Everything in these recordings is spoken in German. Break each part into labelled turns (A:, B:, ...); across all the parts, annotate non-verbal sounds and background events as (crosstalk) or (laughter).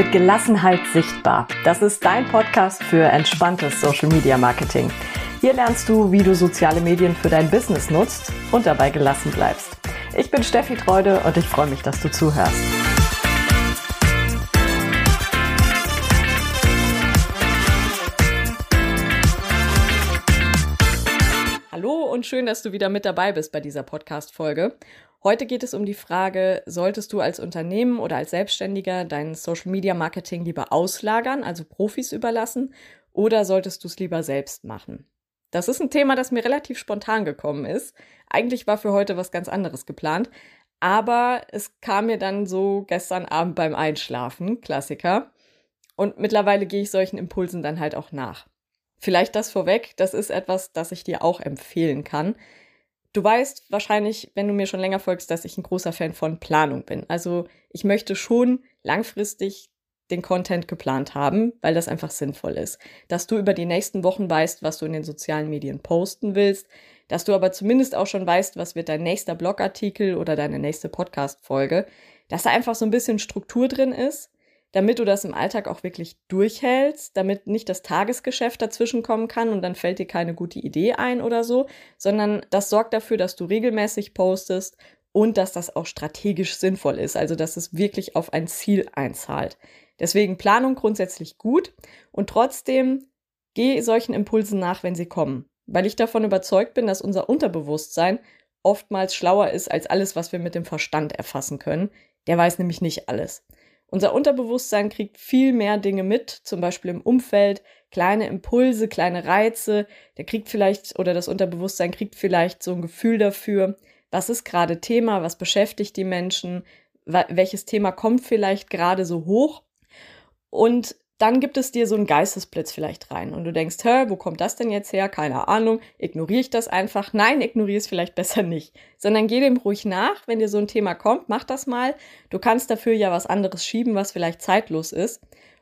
A: Mit Gelassenheit sichtbar. Das ist dein Podcast für entspanntes Social Media Marketing. Hier lernst du, wie du soziale Medien für dein Business nutzt und dabei gelassen bleibst. Ich bin Steffi Treude und ich freue mich, dass du zuhörst. Schön, dass du wieder mit dabei bist bei dieser Podcast-Folge. Heute geht es um die Frage, solltest du als Unternehmen oder als Selbstständiger dein Social Media Marketing lieber auslagern, also Profis überlassen, oder solltest du es lieber selbst machen? Das ist ein Thema, das mir relativ spontan gekommen ist. Eigentlich war für heute was ganz anderes geplant, aber es kam mir dann so gestern Abend beim Einschlafen, Klassiker. Und mittlerweile gehe ich solchen Impulsen dann halt auch nach. Vielleicht das vorweg, das ist etwas, das ich dir auch empfehlen kann. Du weißt wahrscheinlich, wenn du mir schon länger folgst, dass ich ein großer Fan von Planung bin. Also ich möchte schon langfristig den Content geplant haben, weil das einfach sinnvoll ist. Dass du über die nächsten Wochen weißt, was du in den sozialen Medien posten willst, dass du aber zumindest auch schon weißt, was wird dein nächster Blogartikel oder deine nächste Podcast-Folge, dass da einfach so ein bisschen Struktur drin ist, damit du das im Alltag auch wirklich durchhältst, damit nicht das Tagesgeschäft dazwischen kommen kann und dann fällt dir keine gute Idee ein oder so, sondern das sorgt dafür, dass du regelmäßig postest und dass das auch strategisch sinnvoll ist, also dass es wirklich auf ein Ziel einzahlt. Deswegen Planung grundsätzlich gut und trotzdem geh solchen Impulsen nach, wenn sie kommen, weil ich davon überzeugt bin, dass unser Unterbewusstsein oftmals schlauer ist als alles, was wir mit dem Verstand erfassen können. Der weiß nämlich nicht alles. Unser Unterbewusstsein kriegt viel mehr Dinge mit, zum Beispiel im Umfeld, kleine Impulse, kleine Reize. Der kriegt vielleicht, oder das Unterbewusstsein kriegt vielleicht so ein Gefühl dafür, was ist gerade Thema, was beschäftigt die Menschen, welches Thema kommt vielleicht gerade so hoch und dann gibt es dir so einen Geistesblitz vielleicht rein und du denkst, hä, wo kommt das denn jetzt her? Keine Ahnung. Ignoriere ich das einfach? Nein, ignoriere es vielleicht besser nicht, sondern geh dem ruhig nach, wenn dir so ein Thema kommt, mach das mal. Du kannst dafür ja was anderes schieben, was vielleicht zeitlos ist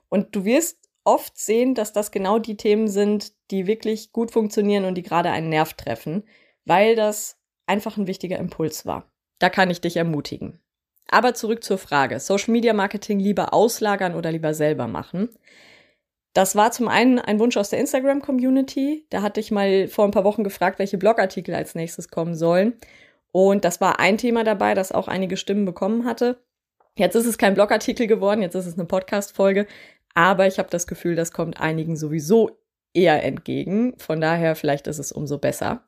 A: und du wirst oft sehen, dass das genau die Themen sind, die wirklich gut funktionieren und die gerade einen Nerv treffen, weil das einfach ein wichtiger Impuls war. Da kann ich dich ermutigen. Aber zurück zur Frage, Social Media Marketing lieber auslagern oder lieber selber machen. Das war zum einen ein Wunsch aus der Instagram Community. Da hatte ich mal vor ein paar Wochen gefragt, welche Blogartikel als nächstes kommen sollen. Und das war ein Thema dabei, das auch einige Stimmen bekommen hatte. Jetzt ist es kein Blogartikel geworden, jetzt ist es eine Podcast-Folge. Aber ich habe das Gefühl, das kommt einigen sowieso eher entgegen. Von daher, vielleicht ist es umso besser.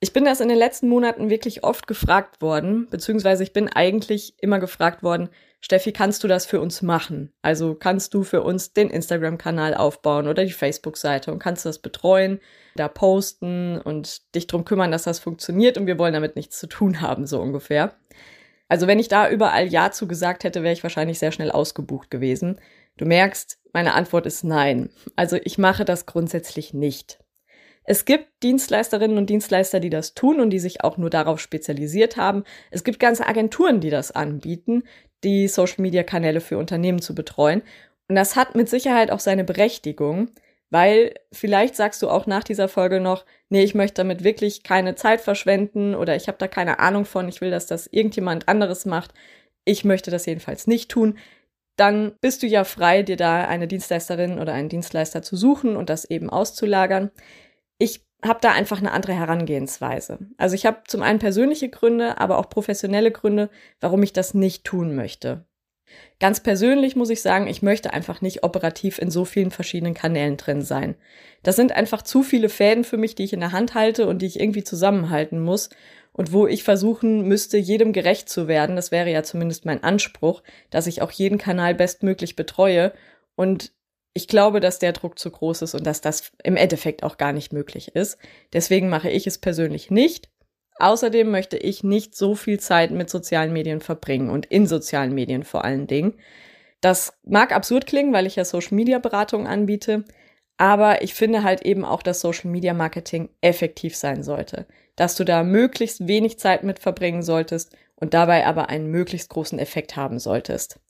A: Ich bin das in den letzten Monaten wirklich oft gefragt worden, beziehungsweise ich bin eigentlich immer gefragt worden, Steffi, kannst du das für uns machen? Also kannst du für uns den Instagram-Kanal aufbauen oder die Facebook-Seite und kannst du das betreuen, da posten und dich drum kümmern, dass das funktioniert und wir wollen damit nichts zu tun haben, so ungefähr. Also wenn ich da überall Ja zu gesagt hätte, wäre ich wahrscheinlich sehr schnell ausgebucht gewesen. Du merkst, meine Antwort ist nein. Also ich mache das grundsätzlich nicht. Es gibt Dienstleisterinnen und Dienstleister, die das tun und die sich auch nur darauf spezialisiert haben. Es gibt ganze Agenturen, die das anbieten, die Social-Media-Kanäle für Unternehmen zu betreuen. Und das hat mit Sicherheit auch seine Berechtigung, weil vielleicht sagst du auch nach dieser Folge noch, nee, ich möchte damit wirklich keine Zeit verschwenden oder ich habe da keine Ahnung von, ich will, dass das irgendjemand anderes macht. Ich möchte das jedenfalls nicht tun. Dann bist du ja frei, dir da eine Dienstleisterin oder einen Dienstleister zu suchen und das eben auszulagern ich habe da einfach eine andere Herangehensweise. Also ich habe zum einen persönliche Gründe, aber auch professionelle Gründe, warum ich das nicht tun möchte. Ganz persönlich muss ich sagen, ich möchte einfach nicht operativ in so vielen verschiedenen Kanälen drin sein. Das sind einfach zu viele Fäden für mich, die ich in der Hand halte und die ich irgendwie zusammenhalten muss und wo ich versuchen müsste, jedem gerecht zu werden. Das wäre ja zumindest mein Anspruch, dass ich auch jeden Kanal bestmöglich betreue. Und ich glaube, dass der Druck zu groß ist und dass das im Endeffekt auch gar nicht möglich ist. Deswegen mache ich es persönlich nicht. Außerdem möchte ich nicht so viel Zeit mit sozialen Medien verbringen und in sozialen Medien vor allen Dingen. Das mag absurd klingen, weil ich ja Social Media Beratung anbiete, aber ich finde halt eben auch, dass Social Media Marketing effektiv sein sollte, dass du da möglichst wenig Zeit mit verbringen solltest und dabei aber einen möglichst großen Effekt haben solltest.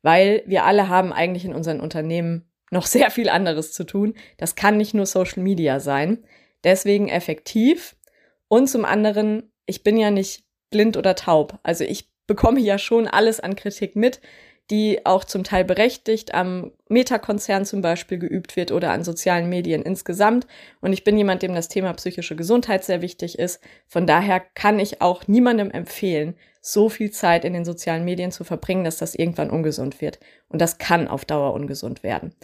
A: Weil wir alle haben eigentlich in unseren Unternehmen noch sehr viel anderes zu tun. Das kann nicht nur Social Media sein. Deswegen effektiv. Und zum anderen, ich bin ja nicht blind oder taub. Also ich bekomme ja schon alles an Kritik mit. die auch zum Teil berechtigt am Meta-Konzern zum Beispiel geübt wird oder an sozialen Medien insgesamt. Und ich bin jemand, dem das Thema psychische Gesundheit sehr wichtig ist. Von daher kann ich auch niemandem empfehlen, so viel Zeit in den sozialen Medien zu verbringen, dass das irgendwann ungesund wird. Und das kann auf Dauer ungesund werden.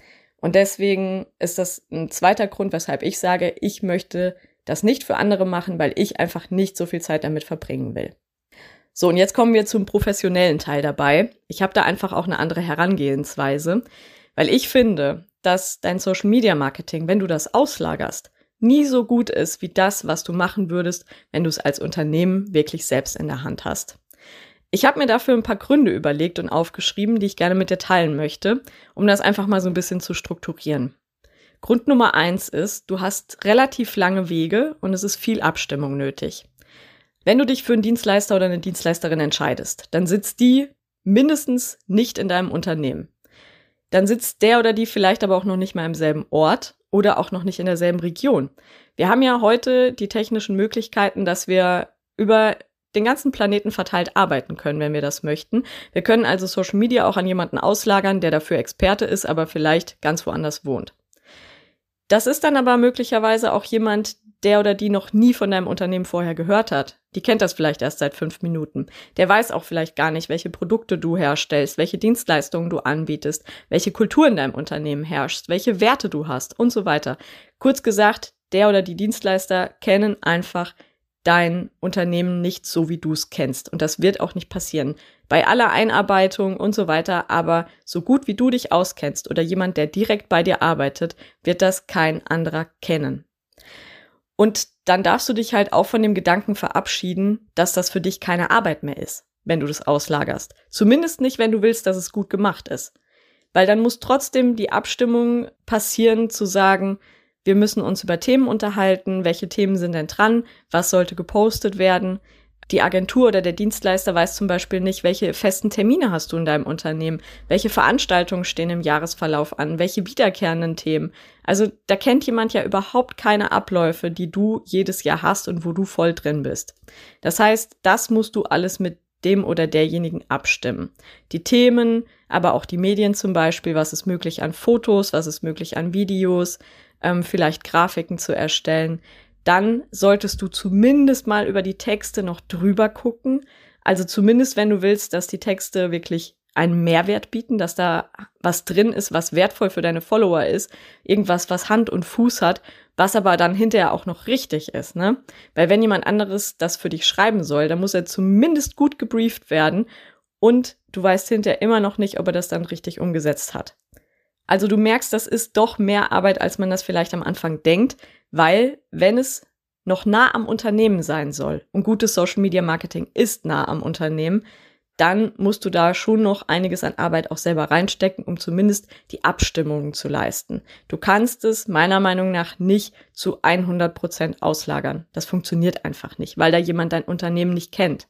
A: Und deswegen ist das ein zweiter Grund, weshalb ich sage, ich möchte das nicht für andere machen, weil ich einfach nicht so viel Zeit damit verbringen will. So, und jetzt kommen wir zum professionellen Teil dabei. Ich habe da einfach auch eine andere Herangehensweise, weil ich finde, dass dein Social Media Marketing, wenn du das auslagerst, nie so gut ist wie das, was du machen würdest, wenn du es als Unternehmen wirklich selbst in der Hand hast. Ich habe mir dafür ein paar Gründe überlegt und aufgeschrieben, die ich gerne mit dir teilen möchte, um das einfach mal so ein bisschen zu strukturieren. Grund Nummer eins ist, du hast relativ lange Wege und es ist viel Abstimmung nötig. Wenn du dich für einen Dienstleister oder eine Dienstleisterin entscheidest, dann sitzt die mindestens nicht in deinem Unternehmen. Dann sitzt der oder die vielleicht aber auch noch nicht mal im selben Ort oder auch noch nicht in derselben Region. Wir haben ja heute die technischen Möglichkeiten, dass wir über den ganzen Planeten verteilt arbeiten können, wenn wir das möchten. Wir können also Social Media auch an jemanden auslagern, der dafür Experte ist, aber vielleicht ganz woanders wohnt. Das ist dann aber möglicherweise auch jemand, der oder die noch nie von deinem Unternehmen vorher gehört hat. Die kennt das vielleicht erst seit fünf Minuten. Der weiß auch vielleicht gar nicht, welche Produkte du herstellst, welche Dienstleistungen du anbietest, welche Kultur in deinem Unternehmen herrscht, welche Werte du hast und so weiter. Kurz gesagt, der oder die Dienstleister kennen einfach dein Unternehmen nicht so, wie du es kennst. Und das wird auch nicht passieren. Bei aller Einarbeitung und so weiter, aber so gut wie du dich auskennst oder jemand, der direkt bei dir arbeitet, wird das kein anderer kennen. Und dann darfst du dich halt auch von dem Gedanken verabschieden, dass das für dich keine Arbeit mehr ist, wenn du das auslagerst. Zumindest nicht, wenn du willst, dass es gut gemacht ist. Weil dann muss trotzdem die Abstimmung passieren, zu sagen, wir müssen uns über Themen unterhalten, welche Themen sind denn dran, was sollte gepostet werden. Die Agentur oder der Dienstleister weiß zum Beispiel nicht, welche festen Termine hast du in deinem Unternehmen, welche Veranstaltungen stehen im Jahresverlauf an, welche wiederkehrenden Themen. Also da kennt jemand ja überhaupt keine Abläufe, die du jedes Jahr hast und wo du voll drin bist. Das heißt, das musst du alles mit dem oder derjenigen abstimmen. Die Themen, aber auch die Medien zum Beispiel, was ist möglich an Fotos, was ist möglich an Videos, ähm, vielleicht Grafiken zu erstellen, dann solltest du zumindest mal über die Texte noch drüber gucken. Also zumindest, wenn du willst, dass die Texte wirklich einen Mehrwert bieten, dass da was drin ist, was wertvoll für deine Follower ist, irgendwas, was Hand und Fuß hat, was aber dann hinterher auch noch richtig ist, ne? Weil wenn jemand anderes das für dich schreiben soll, dann muss er zumindest gut gebrieft werden und du weißt hinterher immer noch nicht, ob er das dann richtig umgesetzt hat. Also du merkst, das ist doch mehr Arbeit, als man das vielleicht am Anfang denkt, weil wenn es noch nah am Unternehmen sein soll und gutes Social Media Marketing ist nah am Unternehmen, dann musst du da schon noch einiges an Arbeit auch selber reinstecken, um zumindest die Abstimmungen zu leisten. Du kannst es meiner Meinung nach nicht zu 100 Prozent auslagern. Das funktioniert einfach nicht, weil da jemand dein Unternehmen nicht kennt.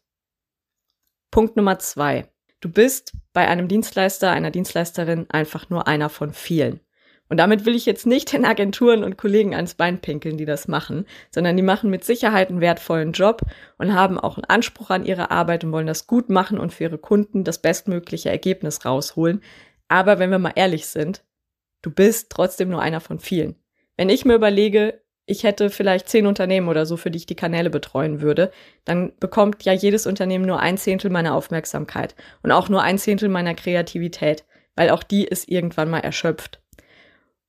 A: Punkt Nummer zwei. Du bist bei einem Dienstleister, einer Dienstleisterin einfach nur einer von vielen. Und damit will ich jetzt nicht den Agenturen und Kollegen ans Bein pinkeln, die das machen, sondern die machen mit Sicherheit einen wertvollen Job und haben auch einen Anspruch an ihre Arbeit und wollen das gut machen und für ihre Kunden das bestmögliche Ergebnis rausholen. Aber wenn wir mal ehrlich sind, du bist trotzdem nur einer von vielen. Wenn ich mir überlege, ich hätte vielleicht zehn Unternehmen oder so, für die ich die Kanäle betreuen würde, dann bekommt ja jedes Unternehmen nur ein Zehntel meiner Aufmerksamkeit und auch nur ein Zehntel meiner Kreativität, weil auch die ist irgendwann mal erschöpft.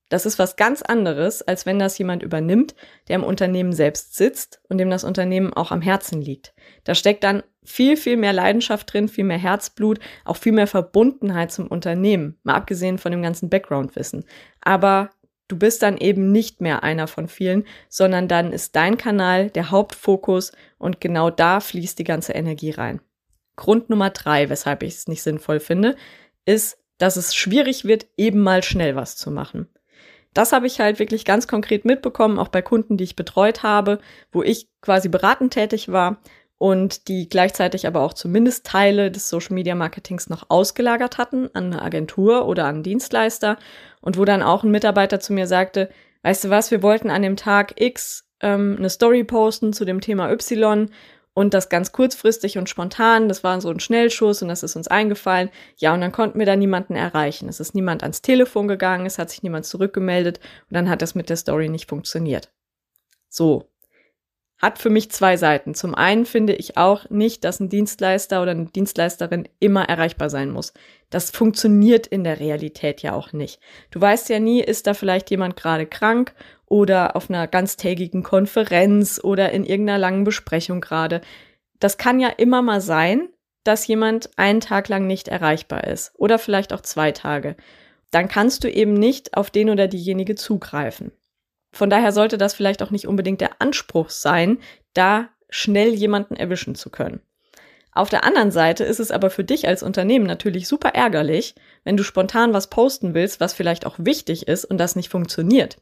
A: Das ist was ganz anderes, als wenn das jemand übernimmt, der im Unternehmen selbst sitzt und dem das Unternehmen auch am Herzen liegt. Da steckt dann viel, viel mehr Leidenschaft drin, viel mehr Herzblut, auch viel mehr Verbundenheit zum Unternehmen, mal abgesehen von dem ganzen Background-Wissen. Aber Du bist dann eben nicht mehr einer von vielen, sondern dann ist dein Kanal der Hauptfokus und genau da fließt die ganze Energie rein. Grund Nummer drei, weshalb ich es nicht sinnvoll finde, ist, dass es schwierig wird, eben mal schnell was zu machen. Das habe ich halt wirklich ganz konkret mitbekommen, auch bei Kunden, die ich betreut habe, wo ich quasi beratend tätig war und die gleichzeitig aber auch zumindest Teile des Social Media Marketings noch ausgelagert hatten an eine Agentur oder an einen Dienstleister und wo dann auch ein Mitarbeiter zu mir sagte, weißt du was, wir wollten an dem Tag X ähm, eine Story posten zu dem Thema Y und das ganz kurzfristig und spontan. Das war so ein Schnellschuss und das ist uns eingefallen. Ja, und dann konnten wir da niemanden erreichen. Es ist niemand ans Telefon gegangen, es hat sich niemand zurückgemeldet und dann hat das mit der Story nicht funktioniert. So. Hat für mich zwei Seiten. Zum einen finde ich auch nicht, dass ein Dienstleister oder eine Dienstleisterin immer erreichbar sein muss. Das funktioniert in der Realität ja auch nicht. Du weißt ja nie, ist da vielleicht jemand gerade krank oder auf einer ganztägigen Konferenz oder in irgendeiner langen Besprechung gerade. Das kann ja immer mal sein, dass jemand einen Tag lang nicht erreichbar ist oder vielleicht auch zwei Tage. Dann kannst du eben nicht auf den oder diejenige zugreifen. Von daher sollte das vielleicht auch nicht unbedingt der Anspruch sein, da schnell jemanden erwischen zu können. Auf der anderen Seite ist es aber für dich als Unternehmen natürlich super ärgerlich, wenn du spontan was posten willst, was vielleicht auch wichtig ist und das nicht funktioniert.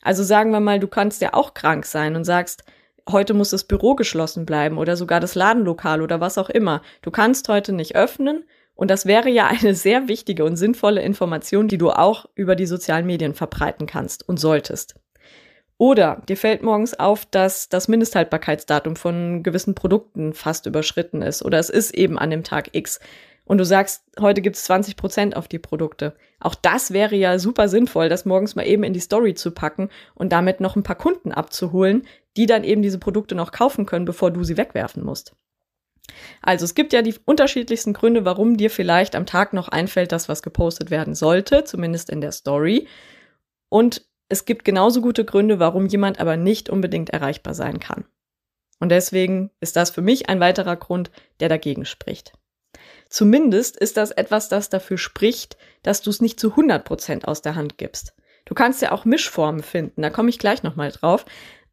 A: Also sagen wir mal, du kannst ja auch krank sein und sagst, heute muss das Büro geschlossen bleiben oder sogar das Ladenlokal oder was auch immer. Du kannst heute nicht öffnen und das wäre ja eine sehr wichtige und sinnvolle Information, die du auch über die sozialen Medien verbreiten kannst und solltest. Oder dir fällt morgens auf, dass das Mindesthaltbarkeitsdatum von gewissen Produkten fast überschritten ist oder es ist eben an dem Tag X und du sagst, heute gibt es 20 Prozent auf die Produkte. Auch das wäre ja super sinnvoll, das morgens mal eben in die Story zu packen und damit noch ein paar Kunden abzuholen, die dann eben diese Produkte noch kaufen können, bevor du sie wegwerfen musst. Also es gibt ja die unterschiedlichsten Gründe, warum dir vielleicht am Tag noch einfällt, dass was gepostet werden sollte, zumindest in der Story. Und es gibt genauso gute Gründe, warum jemand aber nicht unbedingt erreichbar sein kann. Und deswegen ist das für mich ein weiterer Grund, der dagegen spricht. Zumindest ist das etwas, das dafür spricht, dass du es nicht zu 100 Prozent aus der Hand gibst. Du kannst ja auch Mischformen finden, da komme ich gleich nochmal drauf.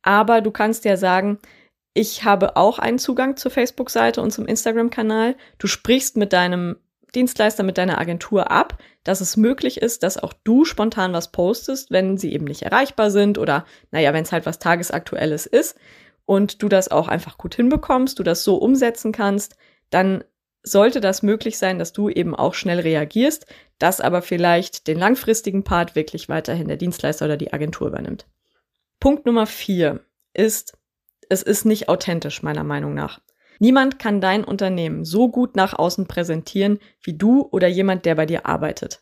A: Aber du kannst ja sagen, ich habe auch einen Zugang zur Facebook-Seite und zum Instagram-Kanal. Du sprichst mit deinem Dienstleister, mit deiner Agentur ab, dass es möglich ist, dass auch du spontan was postest, wenn sie eben nicht erreichbar sind oder, naja, wenn es halt was Tagesaktuelles ist und du das auch einfach gut hinbekommst, du das so umsetzen kannst, dann sollte das möglich sein, dass du eben auch schnell reagierst, dass aber vielleicht den langfristigen Part wirklich weiterhin der Dienstleister oder die Agentur übernimmt. Punkt Nummer vier ist, es ist nicht authentisch, meiner Meinung nach. Niemand kann dein Unternehmen so gut nach außen präsentieren wie du oder jemand, der bei dir arbeitet.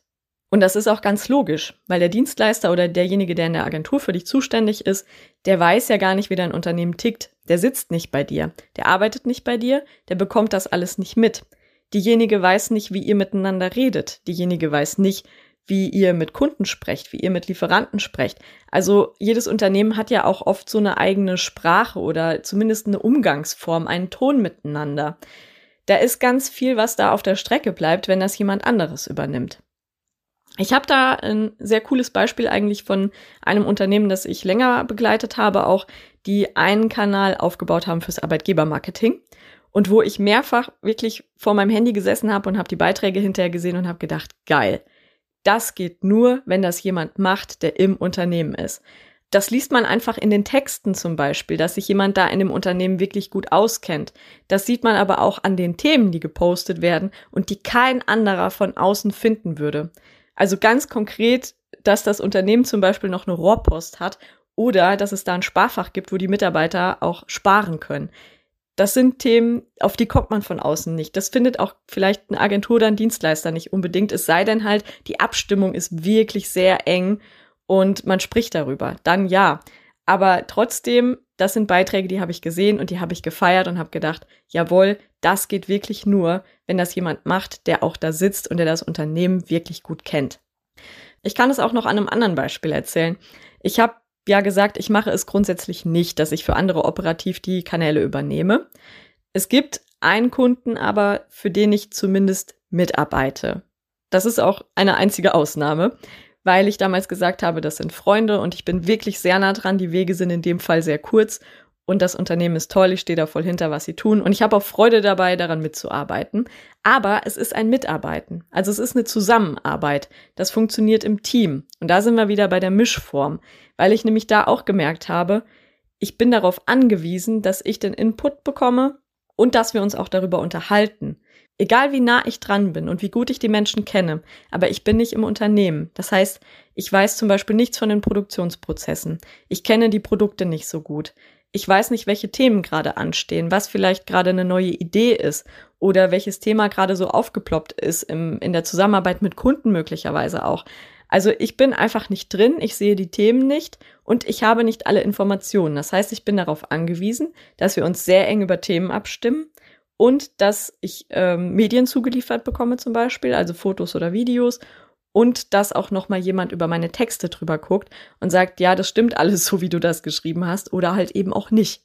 A: Und das ist auch ganz logisch, weil der Dienstleister oder derjenige, der in der Agentur für dich zuständig ist, der weiß ja gar nicht, wie dein Unternehmen tickt. Der sitzt nicht bei dir, der arbeitet nicht bei dir, der bekommt das alles nicht mit. Diejenige weiß nicht, wie ihr miteinander redet. Diejenige weiß nicht, wie ihr mit Kunden sprecht, wie ihr mit Lieferanten sprecht. Also jedes Unternehmen hat ja auch oft so eine eigene Sprache oder zumindest eine Umgangsform, einen Ton miteinander. Da ist ganz viel, was da auf der Strecke bleibt, wenn das jemand anderes übernimmt. Ich habe da ein sehr cooles Beispiel eigentlich von einem Unternehmen, das ich länger begleitet habe, auch die einen Kanal aufgebaut haben fürs Arbeitgebermarketing und wo ich mehrfach wirklich vor meinem Handy gesessen habe und habe die Beiträge hinterher gesehen und habe gedacht, geil. Das geht nur, wenn das jemand macht, der im Unternehmen ist. Das liest man einfach in den Texten zum Beispiel, dass sich jemand da in dem Unternehmen wirklich gut auskennt. Das sieht man aber auch an den Themen, die gepostet werden und die kein anderer von außen finden würde. Also ganz konkret, dass das Unternehmen zum Beispiel noch eine Rohrpost hat oder dass es da ein Sparfach gibt, wo die Mitarbeiter auch sparen können. Das sind Themen, auf die kommt man von außen nicht. Das findet auch vielleicht eine Agentur oder ein Dienstleister nicht unbedingt. Es sei denn halt, die Abstimmung ist wirklich sehr eng und man spricht darüber. Dann ja. Aber trotzdem, das sind Beiträge, die habe ich gesehen und die habe ich gefeiert und habe gedacht, jawohl, das geht wirklich nur, wenn das jemand macht, der auch da sitzt und der das Unternehmen wirklich gut kennt. Ich kann es auch noch an einem anderen Beispiel erzählen. Ich habe ja gesagt, ich mache es grundsätzlich nicht, dass ich für andere operativ die Kanäle übernehme. Es gibt einen Kunden aber, für den ich zumindest mitarbeite. Das ist auch eine einzige Ausnahme, weil ich damals gesagt habe, das sind Freunde und ich bin wirklich sehr nah dran. Die Wege sind in dem Fall sehr kurz und das Unternehmen ist toll, ich stehe da voll hinter, was sie tun und ich habe auch Freude dabei, daran mitzuarbeiten. Aber es ist ein Mitarbeiten, also es ist eine Zusammenarbeit. Das funktioniert im Team und da sind wir wieder bei der Mischform, weil ich nämlich da auch gemerkt habe, ich bin darauf angewiesen, dass ich den Input bekomme und dass wir uns auch darüber unterhalten. Egal wie nah ich dran bin und wie gut ich die Menschen kenne, aber ich bin nicht im Unternehmen. Das heißt, ich weiß zum Beispiel nichts von den Produktionsprozessen. Ich kenne die Produkte nicht so gut. Ich weiß nicht, welche Themen gerade anstehen, was vielleicht gerade eine neue Idee ist oder welches Thema gerade so aufgeploppt ist im, in der Zusammenarbeit mit Kunden möglicherweise auch. Also ich bin einfach nicht drin, ich sehe die Themen nicht und ich habe nicht alle Informationen. Das heißt, ich bin darauf angewiesen, dass wir uns sehr eng über Themen abstimmen und dass ich ähm, Medien zugeliefert bekomme zum Beispiel, also Fotos oder Videos und dass auch noch mal jemand über meine Texte drüber guckt und sagt, ja, das stimmt alles so, wie du das geschrieben hast oder halt eben auch nicht.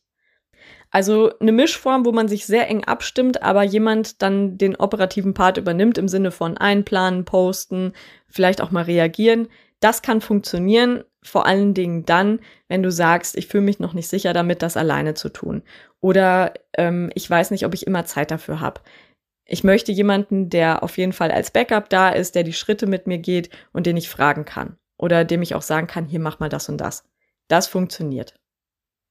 A: Also eine Mischform, wo man sich sehr eng abstimmt, aber jemand dann den operativen Part übernimmt im Sinne von einplanen, posten, vielleicht auch mal reagieren. Das kann funktionieren, vor allen Dingen dann, wenn du sagst, ich fühle mich noch nicht sicher damit, das alleine zu tun. Oder ähm, ich weiß nicht, ob ich immer Zeit dafür habe. Ich möchte jemanden, der auf jeden Fall als Backup da ist, der die Schritte mit mir geht und den ich fragen kann. Oder dem ich auch sagen kann, hier mach mal das und das. Das funktioniert.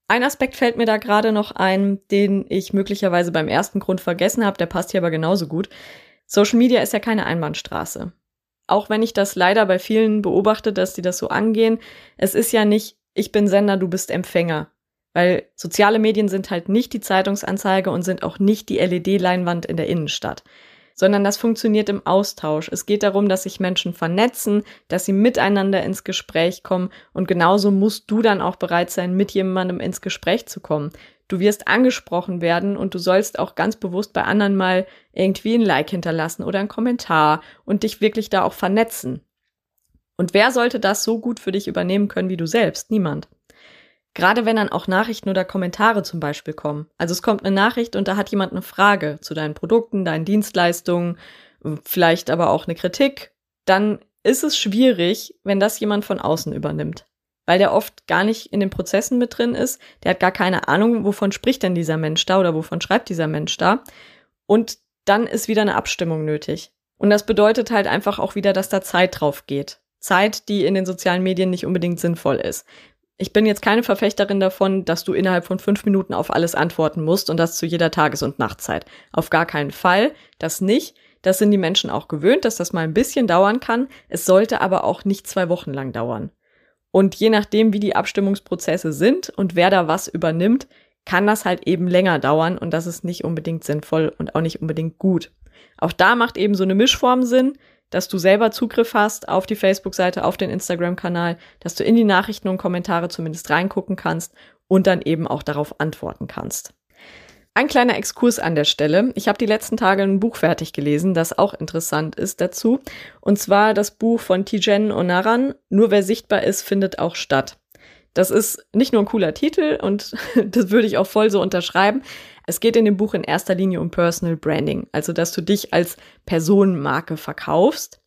A: Ein Aspekt fällt mir da gerade noch ein, den ich möglicherweise beim ersten Grund vergessen habe, der passt hier aber genauso gut. Social Media ist ja keine Einbahnstraße. Auch wenn ich das leider bei vielen beobachte, dass die das so angehen, es ist ja nicht, ich bin Sender, du bist Empfänger. Weil soziale Medien sind halt nicht die Zeitungsanzeige und sind auch nicht die LED-Leinwand in der Innenstadt, sondern das funktioniert im Austausch. Es geht darum, dass sich Menschen vernetzen, dass sie miteinander ins Gespräch kommen und genauso musst du dann auch bereit sein, mit jemandem ins Gespräch zu kommen. Du wirst angesprochen werden und du sollst auch ganz bewusst bei anderen mal irgendwie ein Like hinterlassen oder einen Kommentar und dich wirklich da auch vernetzen. Und wer sollte das so gut für dich übernehmen können wie du selbst? Niemand. Gerade wenn dann auch Nachrichten oder Kommentare zum Beispiel kommen. Also es kommt eine Nachricht und da hat jemand eine Frage zu deinen Produkten, deinen Dienstleistungen, vielleicht aber auch eine Kritik, dann ist es schwierig, wenn das jemand von außen übernimmt. Weil der oft gar nicht in den Prozessen mit drin ist. Der hat gar keine Ahnung, wovon spricht denn dieser Mensch da oder wovon schreibt dieser Mensch da. Und dann ist wieder eine Abstimmung nötig. Und das bedeutet halt einfach auch wieder, dass da Zeit drauf geht. Zeit, die in den sozialen Medien nicht unbedingt sinnvoll ist. Ich bin jetzt keine Verfechterin davon, dass du innerhalb von fünf Minuten auf alles antworten musst und das zu jeder Tages- und Nachtzeit. Auf gar keinen Fall. Das nicht. Das sind die Menschen auch gewöhnt, dass das mal ein bisschen dauern kann. Es sollte aber auch nicht zwei Wochen lang dauern. Und je nachdem, wie die Abstimmungsprozesse sind und wer da was übernimmt, kann das halt eben länger dauern und das ist nicht unbedingt sinnvoll und auch nicht unbedingt gut. Auch da macht eben so eine Mischform Sinn dass du selber Zugriff hast auf die Facebook-Seite, auf den Instagram-Kanal, dass du in die Nachrichten und Kommentare zumindest reingucken kannst und dann eben auch darauf antworten kannst. Ein kleiner Exkurs an der Stelle. Ich habe die letzten Tage ein Buch fertig gelesen, das auch interessant ist dazu. Und zwar das Buch von Tijen Onaran, Nur wer sichtbar ist, findet auch statt. Das ist nicht nur ein cooler Titel und (laughs) das würde ich auch voll so unterschreiben. Es geht in dem Buch in erster Linie um Personal Branding, also dass du dich als Personenmarke verkaufst.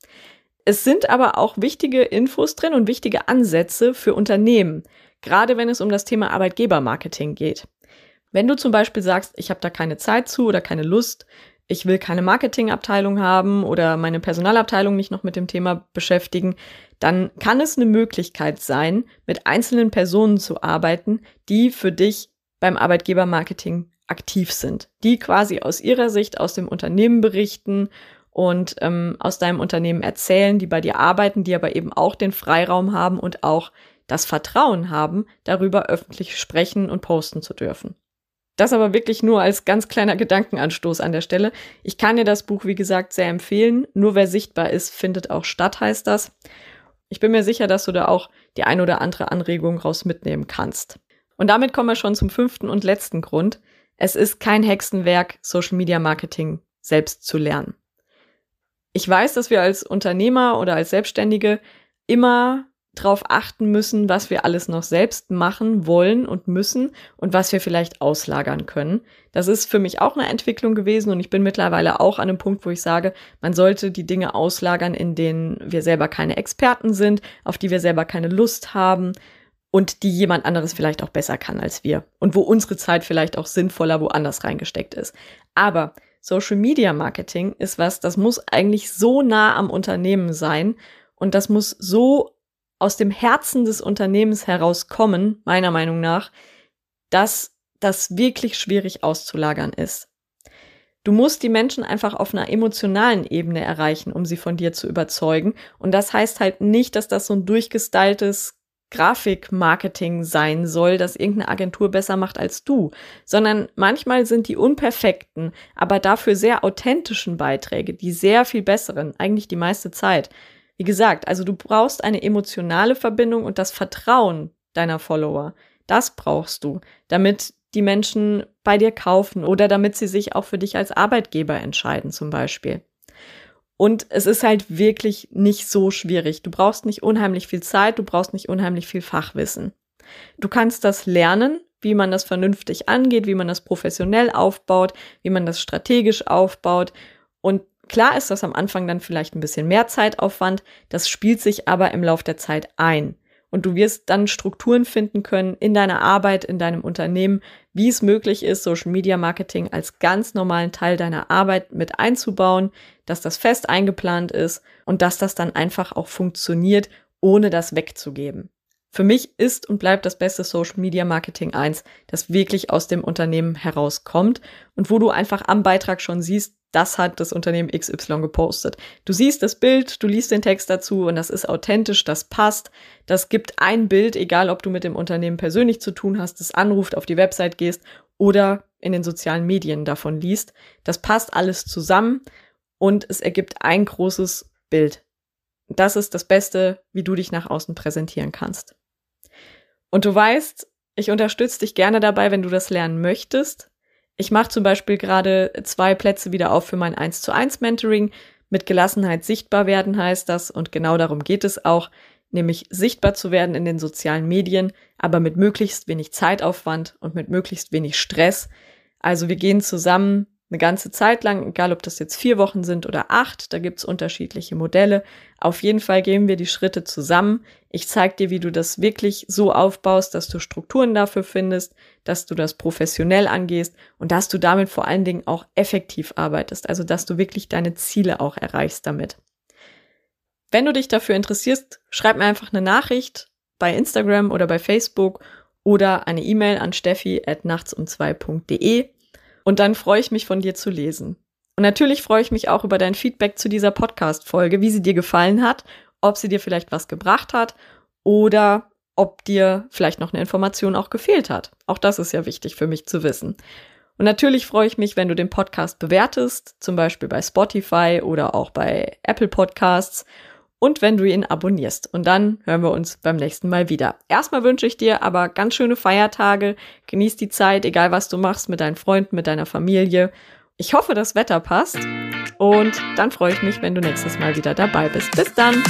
A: Es sind aber auch wichtige Infos drin und wichtige Ansätze für Unternehmen, gerade wenn es um das Thema Arbeitgebermarketing geht. Wenn du zum Beispiel sagst, ich habe da keine Zeit zu oder keine Lust, ich will keine Marketingabteilung haben oder meine Personalabteilung nicht noch mit dem Thema beschäftigen, dann kann es eine Möglichkeit sein, mit einzelnen Personen zu arbeiten, die für dich beim Arbeitgebermarketing aktiv sind, die quasi aus ihrer Sicht aus dem Unternehmen berichten und ähm, aus deinem Unternehmen erzählen, die bei dir arbeiten, die aber eben auch den Freiraum haben und auch das Vertrauen haben, darüber öffentlich sprechen und posten zu dürfen. Das aber wirklich nur als ganz kleiner Gedankenanstoß an der Stelle. Ich kann dir das Buch, wie gesagt, sehr empfehlen. Nur wer sichtbar ist, findet auch statt, heißt das. Ich bin mir sicher, dass du da auch die ein oder andere Anregung raus mitnehmen kannst. Und damit kommen wir schon zum fünften und letzten Grund. Es ist kein Hexenwerk, Social Media Marketing selbst zu lernen. Ich weiß, dass wir als Unternehmer oder als Selbstständige immer darauf achten müssen, was wir alles noch selbst machen wollen und müssen und was wir vielleicht auslagern können. Das ist für mich auch eine Entwicklung gewesen und ich bin mittlerweile auch an einem Punkt, wo ich sage, man sollte die Dinge auslagern, in denen wir selber keine Experten sind, auf die wir selber keine Lust haben und die jemand anderes vielleicht auch besser kann als wir und wo unsere Zeit vielleicht auch sinnvoller woanders reingesteckt ist. Aber Social Media Marketing ist was, das muss eigentlich so nah am Unternehmen sein und das muss so aus dem Herzen des Unternehmens herauskommen, meiner Meinung nach, dass das wirklich schwierig auszulagern ist. Du musst die Menschen einfach auf einer emotionalen Ebene erreichen, um sie von dir zu überzeugen. Und das heißt halt nicht, dass das so ein durchgestyltes Grafikmarketing sein soll, das irgendeine Agentur besser macht als du, sondern manchmal sind die unperfekten, aber dafür sehr authentischen Beiträge die sehr viel besseren, eigentlich die meiste Zeit. Wie gesagt, also du brauchst eine emotionale Verbindung und das Vertrauen deiner Follower. Das brauchst du, damit die Menschen bei dir kaufen oder damit sie sich auch für dich als Arbeitgeber entscheiden zum Beispiel. Und es ist halt wirklich nicht so schwierig. Du brauchst nicht unheimlich viel Zeit, du brauchst nicht unheimlich viel Fachwissen. Du kannst das lernen, wie man das vernünftig angeht, wie man das professionell aufbaut, wie man das strategisch aufbaut. Und klar ist das am Anfang dann vielleicht ein bisschen mehr Zeitaufwand, das spielt sich aber im Lauf der Zeit ein. Und du wirst dann Strukturen finden können in deiner Arbeit, in deinem Unternehmen, wie es möglich ist, Social Media Marketing als ganz normalen Teil deiner Arbeit mit einzubauen, dass das fest eingeplant ist und dass das dann einfach auch funktioniert, ohne das wegzugeben. Für mich ist und bleibt das beste Social Media Marketing eins, das wirklich aus dem Unternehmen herauskommt und wo du einfach am Beitrag schon siehst, das hat das Unternehmen XY gepostet. Du siehst das Bild, du liest den Text dazu und das ist authentisch, das passt. Das gibt ein Bild, egal ob du mit dem Unternehmen persönlich zu tun hast, das anruft, auf die Website gehst oder in den sozialen Medien davon liest. Das passt alles zusammen und es ergibt ein großes Bild. Das ist das Beste, wie du dich nach außen präsentieren kannst. Und du weißt, ich unterstütze dich gerne dabei, wenn du das lernen möchtest. Ich mache zum Beispiel gerade zwei Plätze wieder auf für mein 1 zu 1 Mentoring. Mit Gelassenheit sichtbar werden heißt das und genau darum geht es auch, nämlich sichtbar zu werden in den sozialen Medien, aber mit möglichst wenig Zeitaufwand und mit möglichst wenig Stress. Also wir gehen zusammen eine ganze Zeit lang, egal ob das jetzt vier Wochen sind oder acht, da gibt's unterschiedliche Modelle. Auf jeden Fall gehen wir die Schritte zusammen. Ich zeige dir, wie du das wirklich so aufbaust, dass du Strukturen dafür findest, dass du das professionell angehst und dass du damit vor allen Dingen auch effektiv arbeitest, also dass du wirklich deine Ziele auch erreichst damit. Wenn du dich dafür interessierst, schreib mir einfach eine Nachricht bei Instagram oder bei Facebook oder eine E-Mail an steffi at nachtsum2.de und dann freue ich mich von dir zu lesen. Und natürlich freue ich mich auch über dein Feedback zu dieser Podcast-Folge, wie sie dir gefallen hat, ob sie dir vielleicht was gebracht hat oder ob dir vielleicht noch eine Information auch gefehlt hat. Auch das ist ja wichtig für mich zu wissen. Und natürlich freue ich mich, wenn du den Podcast bewertest, zum Beispiel bei Spotify oder auch bei Apple Podcasts und wenn du ihn abonnierst. Und dann hören wir uns beim nächsten Mal wieder. Erstmal wünsche ich dir aber ganz schöne Feiertage. Genieß die Zeit, egal was du machst, mit deinen Freunden, mit deiner Familie. Ich hoffe, das Wetter passt. Und dann freue ich mich, wenn du nächstes Mal wieder dabei bist. Bis dann!